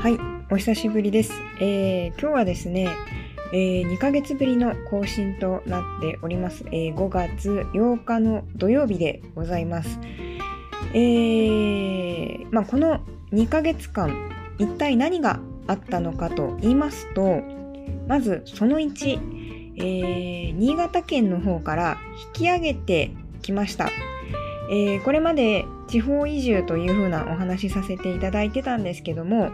はい、お久しぶりです。えー、今日はですね、えー、2ヶ月ぶりの更新となっております。えー、5月8日の土曜日でございます。えー、まあ、この2ヶ月間、一体何があったのかと言いますと、まずその1、えー、新潟県の方から引き上げてきました。えー、これまで地方移住というふうなお話しさせていただいてたんですけども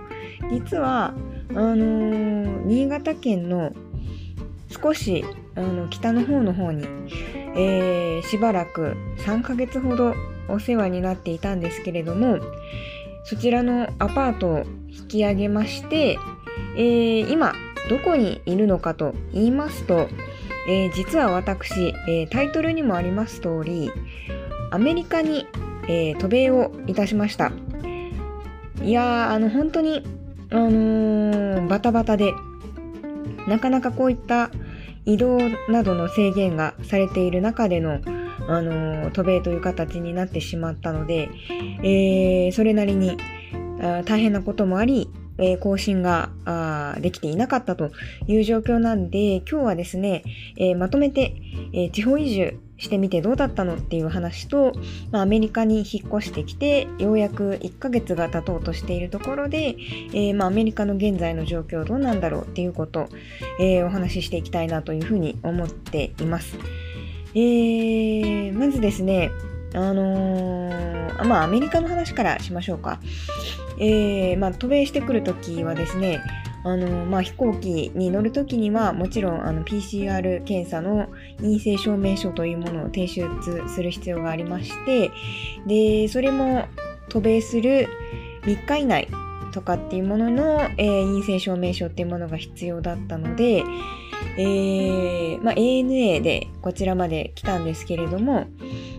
実はあのー、新潟県の少しあの北の方の方に、えー、しばらく3ヶ月ほどお世話になっていたんですけれどもそちらのアパートを引き上げまして、えー、今どこにいるのかと言いますと、えー、実は私、えタイトルにもあります通りアメリカに、えー、渡米をいたしました。いや、あの、本当に、あのー、バタバタで、なかなかこういった移動などの制限がされている中での、あのー、渡米という形になってしまったので、えー、それなりに大変なこともあり、えー、更新ができていなかったという状況なんで、今日はですね、えー、まとめて、えー、地方移住してみてどうだったのっていう話と、まあ、アメリカに引っ越してきて、ようやく1ヶ月が経とうとしているところで、えまあ、アメリカの現在の状況どうなんだろうっていうことを、えお話ししていきたいなというふうに思っています。えまずですね、あのー、まあ、アメリカの話からしましょうか。えー、まあ、渡米してくるときはですね、あのまあ、飛行機に乗るときにはもちろんあの PCR 検査の陰性証明書というものを提出する必要がありましてでそれも渡米する3日以内とかっていうものの、えー、陰性証明書っていうものが必要だったので、えーまあ、ANA でこちらまで来たんですけれども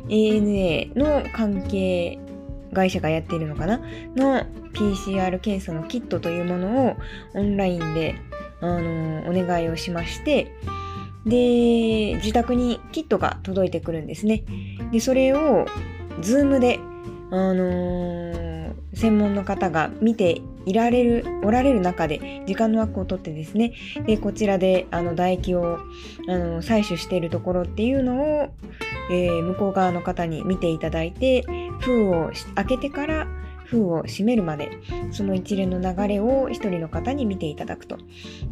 ANA の関係会社がやっているのかな？の PCR 検査のキットというものをオンラインで、あのお願いをしましてで自宅にキットが届いてくるんですね。でそれを Zoom で、あのー、専門の方が見ていられる、おられる中で時間の枠を取ってですね、で、こちらであの唾液をあの採取しているところっていうのを、えー、向こう側の方に見ていただいて、封を開けてから封を閉めるまで、その一連の流れを一人の方に見ていただくと。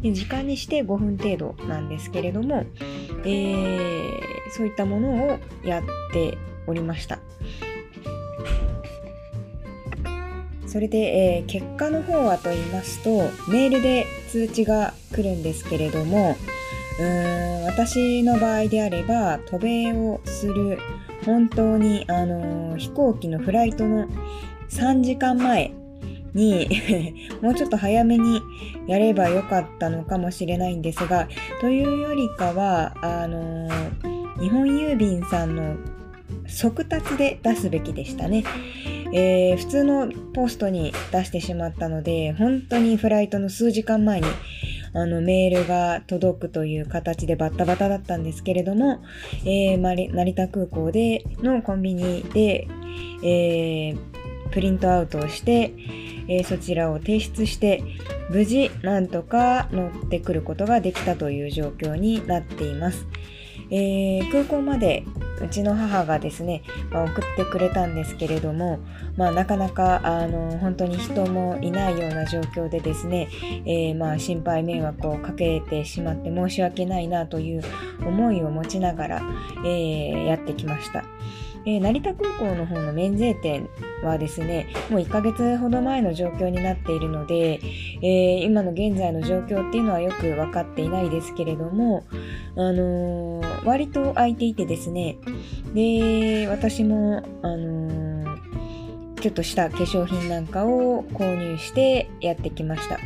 で時間にして5分程度なんですけれども、えー、そういったものをやっておりました。それで、えー、結果の方はと言いますと、メールで通知が来るんですけれども、うーん私の場合であれば、渡米をする本当に、あのー、飛行機のフライトの3時間前に もうちょっと早めにやればよかったのかもしれないんですが、というよりかは、あのー、日本郵便さんの速達で出すべきでしたね。えー、普通のポストに出してしまったので、本当にフライトの数時間前にあのメールが届くという形でバッタバタだったんですけれども、えー、成田空港でのコンビニで、えー、プリントアウトをして、えー、そちらを提出して無事なんとか乗ってくることができたという状況になっています。えー、空港までうちの母がですね、まあ、送ってくれたんですけれども、まあ、なかなかあの本当に人もいないような状況でですね、えー、まあ心配迷惑をかけてしまって申し訳ないなという思いを持ちながら、えー、やってきました。えー、成田空港の方の免税店はですね、もう1ヶ月ほど前の状況になっているので、えー、今の現在の状況っていうのはよく分かっていないですけれども、あの、割と空いていてですね、で、私も、あのちょっとした化粧品なんかを購入してやってきました。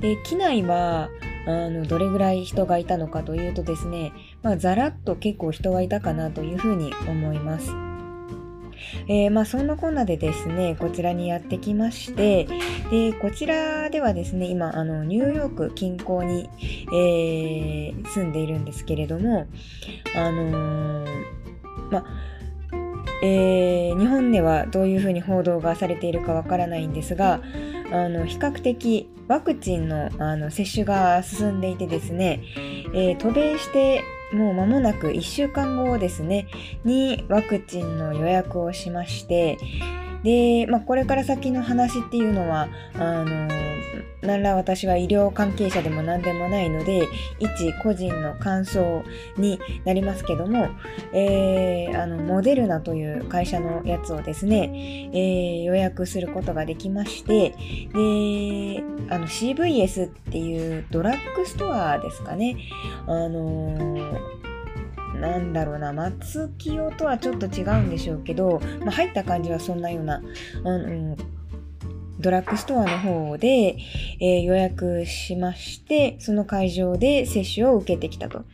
で、機内は、あの、どれぐらい人がいたのかというとですね、まあ、ざらっと結構人がいたかなというふうに思います。えー、まあそんなこんなでですね、こちらにやってきまして、で、こちらではですね、今、あの、ニューヨーク近郊に、えー、住んでいるんですけれども、あのー、まあ、えー、日本ではどういうふうに報道がされているかわからないんですがあの比較的ワクチンのあの接種が進んでいてですね、えー、渡米してもう間もなく1週間後ですねにワクチンの予約をしましてで、まあ、これから先の話っていうのはあの何ら私は医療関係者でも何でもないので一個人の感想になりますけども、えー、あのモデルナという会社のやつをですね、えー、予約することができましてであの CVS っていうドラッグストアですかね。あのーなんだろうな、松清とはちょっと違うんでしょうけど、まあ、入った感じはそんなような、うん、うんドラッグストアの方で、えー、予約しまして、その会場で接種を受けてきたと。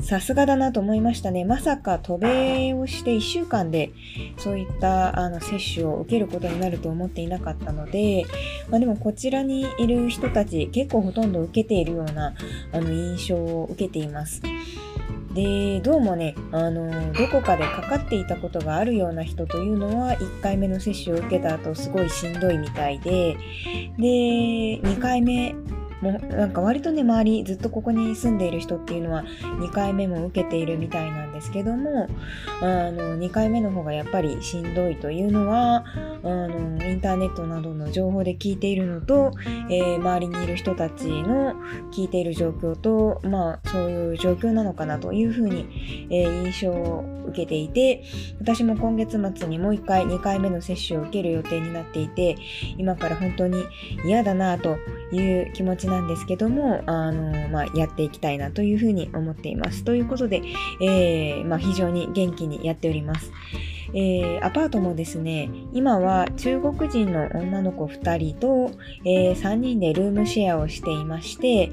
さすがだなと思いましたね。まさか渡米をして1週間でそういったあの接種を受けることになると思っていなかったので、まあ、でもこちらにいる人たち結構ほとんど受けているようなあの印象を受けています。でどうもねあのどこかでかかっていたことがあるような人というのは1回目の接種を受けた後すごいしんどいみたいでで2回目もうなんか割とね周りずっとここに住んでいる人っていうのは2回目も受けているみたいなんですけどもあの2回目の方がやっぱりしんどいというのはあのインターネットなどの情報で聞いているのと、えー、周りにいる人たちの聞いている状況とまあそういう状況なのかなというふうに、えー、印象を受けていて私も今月末にもう1回2回目の接種を受ける予定になっていて今から本当に嫌だなという気持ちなんですけども、あの、まあ、やっていきたいなというふうに思っています。ということで、えー、まあ、非常に元気にやっております。えー、アパートもですね、今は中国人の女の子2人と、えー、3人でルームシェアをしていまして、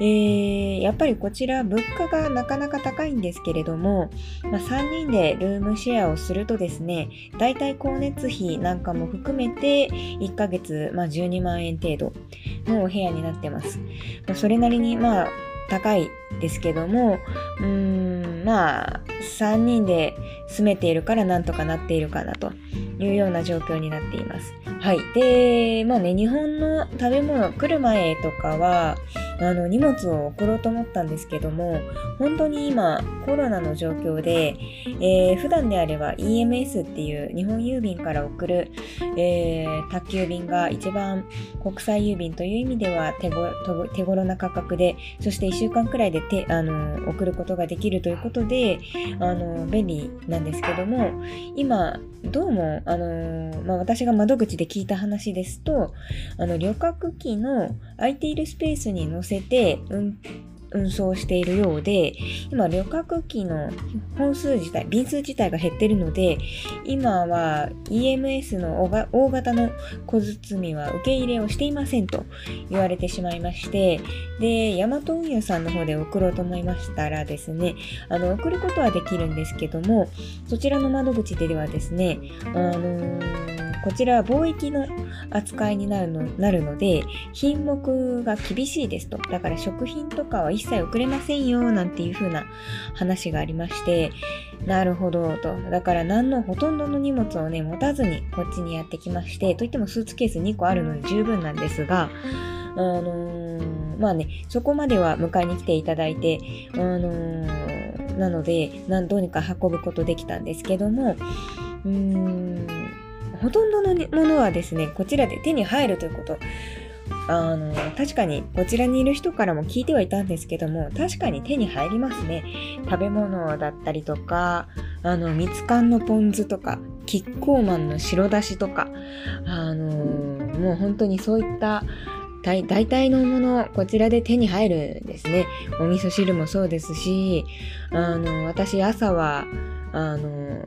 えー、やっぱりこちら物価がなかなか高いんですけれども、まあ、3人でルームシェアをするとですね、だいたい光熱費なんかも含めて1ヶ月、まあ、12万円程度のお部屋になってます。まあ、それなりにまあ高いですけども、うーん、まあ、3人で住めているからなんとかなっているかなというような状況になっています。はい。で、まあね、日本の食べ物来る前とかは、あの荷物を送ろうと思ったんですけども本当に今コロナの状況で、えー、普段であれば EMS っていう日本郵便から送る、えー、宅急便が一番国際郵便という意味では手ご手頃な価格でそして1週間くらいでてあの送ることができるということであの便利なんですけども今どうも、あのまあ、私が窓口で聞いた話ですとあの旅客機の空いているスペースに載せせて、運運送しているようで、今旅客機の本数自体、便数自体が減ってるので、今は EMS の大型の小包は受け入れをしていませんと言われてしまいまして、で、ヤマト運輸さんの方で送ろうと思いましたらですね、あの、送ることはできるんですけども、そちらの窓口ではですね、あのーこちらは貿易の扱いになるのなるので品目が厳しいですと。だから食品とかは一切送れませんよなんていう風な話がありまして。なるほどと。だから何のほとんどの荷物をね持たずにこっちにやってきまして。といってもスーツケース2個あるので十分なんですが。あのー、まあねそこまでは迎えに来ていただいて。あのー、なのでどうにか運ぶことできたんですけども。うーん。ほとんどのものはですね、こちらで手に入るということ。あの、確かにこちらにいる人からも聞いてはいたんですけども、確かに手に入りますね。食べ物だったりとか、あの、蜜缶のポン酢とか、キッコーマンの白だしとか、あのもう本当にそういった大体のもの、こちらで手に入るんですね。お味噌汁もそうですし、あの、私朝は、あの、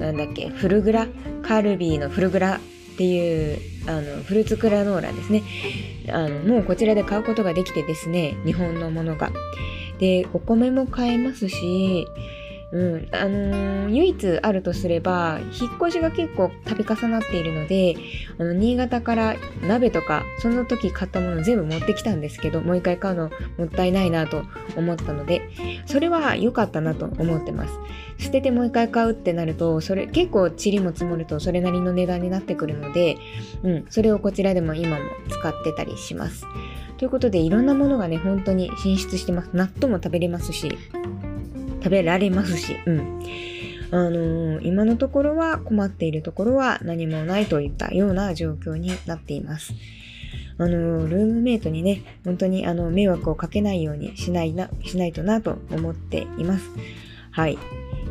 なんだっけ、フルグラ？カルビーのフルグラっていうあのフルーツクラノーラですね。あのもうこちらで買うことができてですね日本のものが。でお米も買えますしうん、あのー、唯一あるとすれば、引っ越しが結構度重なっているので、あの、新潟から鍋とか、その時買ったもの全部持ってきたんですけど、もう一回買うのもったいないなと思ったので、それは良かったなと思ってます。捨ててもう一回買うってなると、それ結構塵も積もるとそれなりの値段になってくるので、うん、それをこちらでも今も使ってたりします。ということで、いろんなものがね、本当に進出してます。納豆も食べれますし、食べられますし、うん。あのー、今のところは困っているところは何もないといったような状況になっています。あのー、ルームメイトにね、本当にあの迷惑をかけないようにしないな、しないとなと思っています。はい。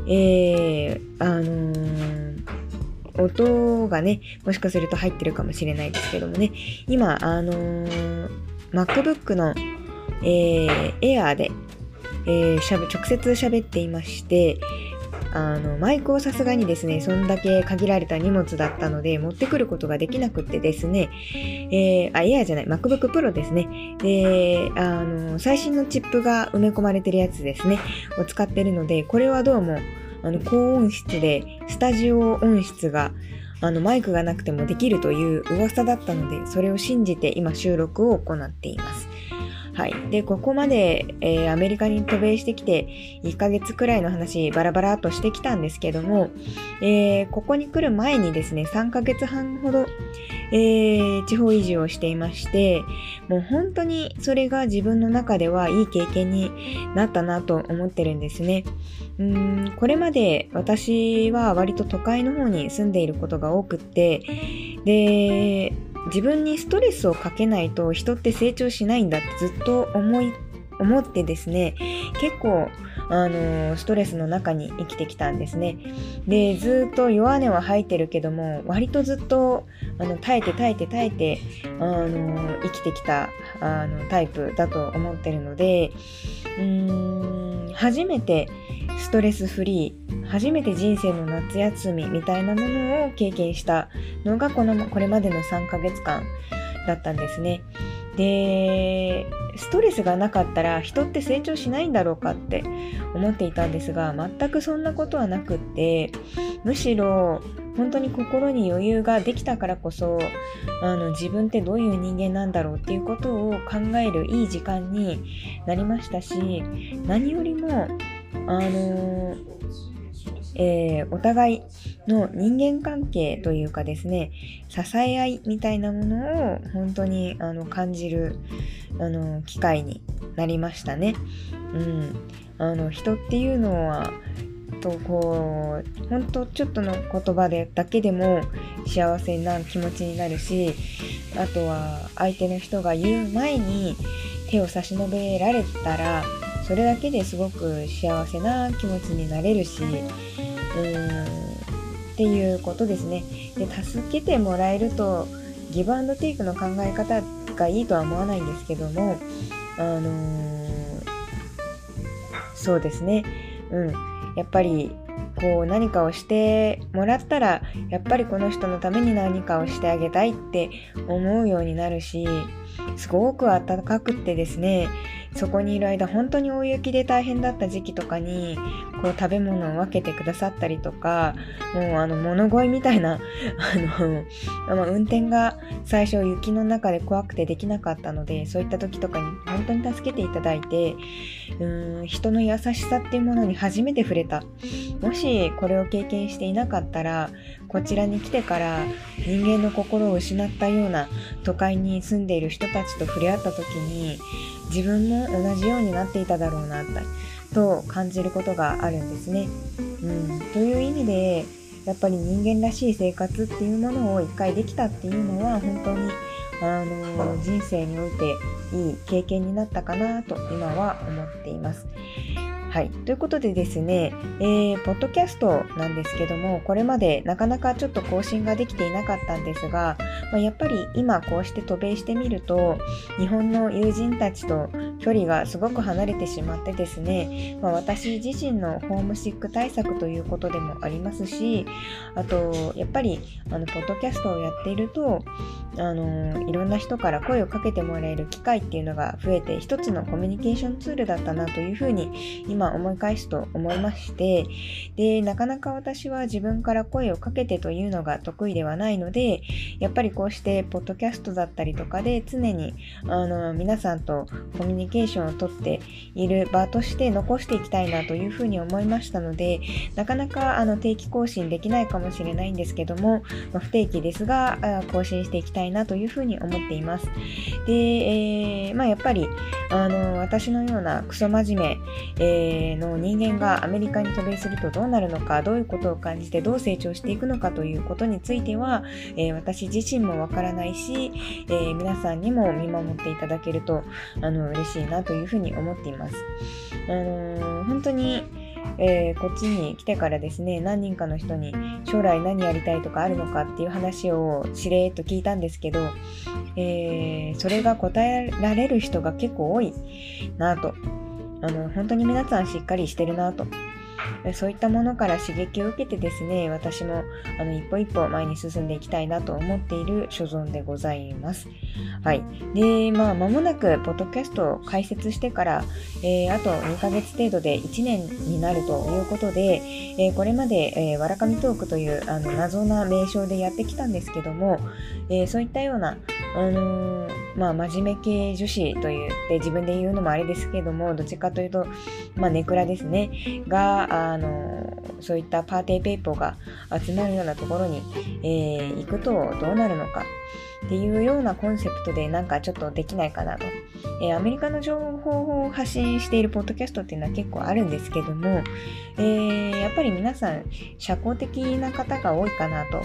えー、あのー、音がね、もしかすると入ってるかもしれないですけどもね、今、あのー、MacBook の、えー、Air でえー、しゃべ直接喋っていましてあのマイクをさすがにですねそんだけ限られた荷物だったので持ってくることができなくってですね、えー、あ、エアじゃない、MacBook Pro ですね。で、あの、最新のチップが埋め込まれてるやつですね、を使ってるので、これはどうも、あの、高音質で、スタジオ音質が、あの、マイクがなくてもできるという噂だったので、それを信じて今収録を行っています。はい。で、ここまで、えー、アメリカに渡米してきて、1ヶ月くらいの話、バラバラっとしてきたんですけども、えー、ここに来る前にですね、3ヶ月半ほど、えー、地方移住をしていまして、もう本当にそれが自分の中ではいい経験になったなと思ってるんですね。うんこれまで私は割と都会の方に住んでいることが多くって、で、自分にストレスをかけないと人って成長しないんだってずっと思い思ってですね結構あのストレスの中に生きてきたんですね。でずっと弱音は吐いてるけども割とずっとあの耐えて耐えて耐えてあの生きてきたあのタイプだと思ってるのでうーん初めてストレスフリー初めて人生の夏休みみたいなものを経験したのがこのこれまでの3ヶ月間だったんですね。でストレスがなかったら人って成長しないんだろうかって思っていたんですが全くそんなことはなくってむしろ本当に心に余裕ができたからこそあの自分ってどういう人間なんだろうっていうことを考えるいい時間になりましたし何よりもあのえー、お互いの人間関係というかですね支え合いみたいなものを本当にあの感じるあの機会になりましたね。うん、あの人っていうのはとこう本当ちょっとの言葉でだけでも幸せな気持ちになるしあとは相手の人が言う前に手を差し伸べられたらそれだけですごく幸せな気持ちになれるしうーんっていうことですね。で助けてもらえるとギブアンドテイクの考え方がいいとは思わないんですけどもあのー、そうですね。うん。やっぱりこう何かをしてもらったらやっぱりこの人のために何かをしてあげたいって思うようになるしすごく温かくってですねそこにいる間本当に大雪で大変だった時期とかにこう食べ物を分けてくださったりとかもうあの物乞いみたいな あの、ま、運転が最初雪の中で怖くてできなかったのでそういった時とかに本当に助けていただいてうーん人の優しさっていうものに初めて触れた。もししこれを経験していなかったらこちらに来てから人間の心を失ったような都会に住んでいる人たちと触れ合った時に自分も同じようになっていただろうなと感じることがあるんですね。うん、という意味でやっぱり人間らしい生活っていうものを一回できたっていうのは本当にあの人生においていい経験になったかなと今は思っています。はい。ということでですね、えー、ポッドキャストなんですけども、これまでなかなかちょっと更新ができていなかったんですが、まあ、やっぱり今こうして渡米してみると、日本の友人たちと距離がすごく離れてしまってですね、まあ、私自身のホームシック対策ということでもありますしあとやっぱりあのポッドキャストをやっているとあのいろんな人から声をかけてもらえる機会っていうのが増えて一つのコミュニケーションツールだったなというふうに今思い返すと思いましてでなかなか私は自分から声をかけてというのが得意ではないのでやっぱりこうしてポッドキャストだったりとかで常にあの皆さんとコミュニケーションをとっている場として残していきたいなというふうに思いましたのでなかなかあの定期更新できないかもしれないんですけども、まあ、不定期ですが更新していきたいなというふうに思っています。で、えー、まあ、やっぱりあの私のようなクソ真面目、えー、の人間がアメリカに渡米するとどうなるのかどういうことを感じてどう成長していくのかということについては、えー、私自身もわからないし、えー、皆さんにも見守っていただけるとあの嬉しいなというふうに思っています。あの本当にえー、こっちに来てからですね何人かの人に将来何やりたいとかあるのかっていう話をしれーっと聞いたんですけど、えー、それが答えられる人が結構多いなとあの本当に皆さんしっかりしてるなとそういったものから刺激を受けてですね、私もあの一歩一歩前に進んでいきたいなと思っている所存でございます。はい。で、まあ、間もなく、ポッドキャストを開設してから、えー、あと2ヶ月程度で1年になるということで、えー、これまで、えー、わらかみトークというあの謎な名称でやってきたんですけども、えー、そういったような、あの、まあ、真面目系女子と言って自分で言うのもあれですけども、どっちかというと、まあ、ネクラですね、が、あの、そういったパーティーペーポーが集まるようなところに、えー、行くとどうなるのか。っていうようなコンセプトでなんかちょっとできないかなと。えー、アメリカの情報を発信しているポッドキャストっていうのは結構あるんですけども、えー、やっぱり皆さん社交的な方が多いかなと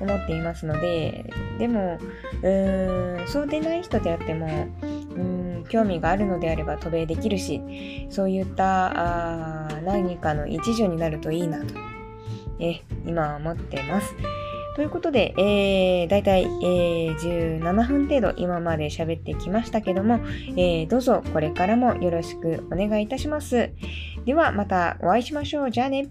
思っていますので、でも、うーん、そうでない人であっても、うん興味があるのであれば渡米できるし、そういったあ何かの一助になるといいなと、え今は思ってます。ということで、えー、大体、えー、17分程度今まで喋ってきましたけども、えー、どうぞこれからもよろしくお願いいたします。ではまたお会いしましょう。じゃあね。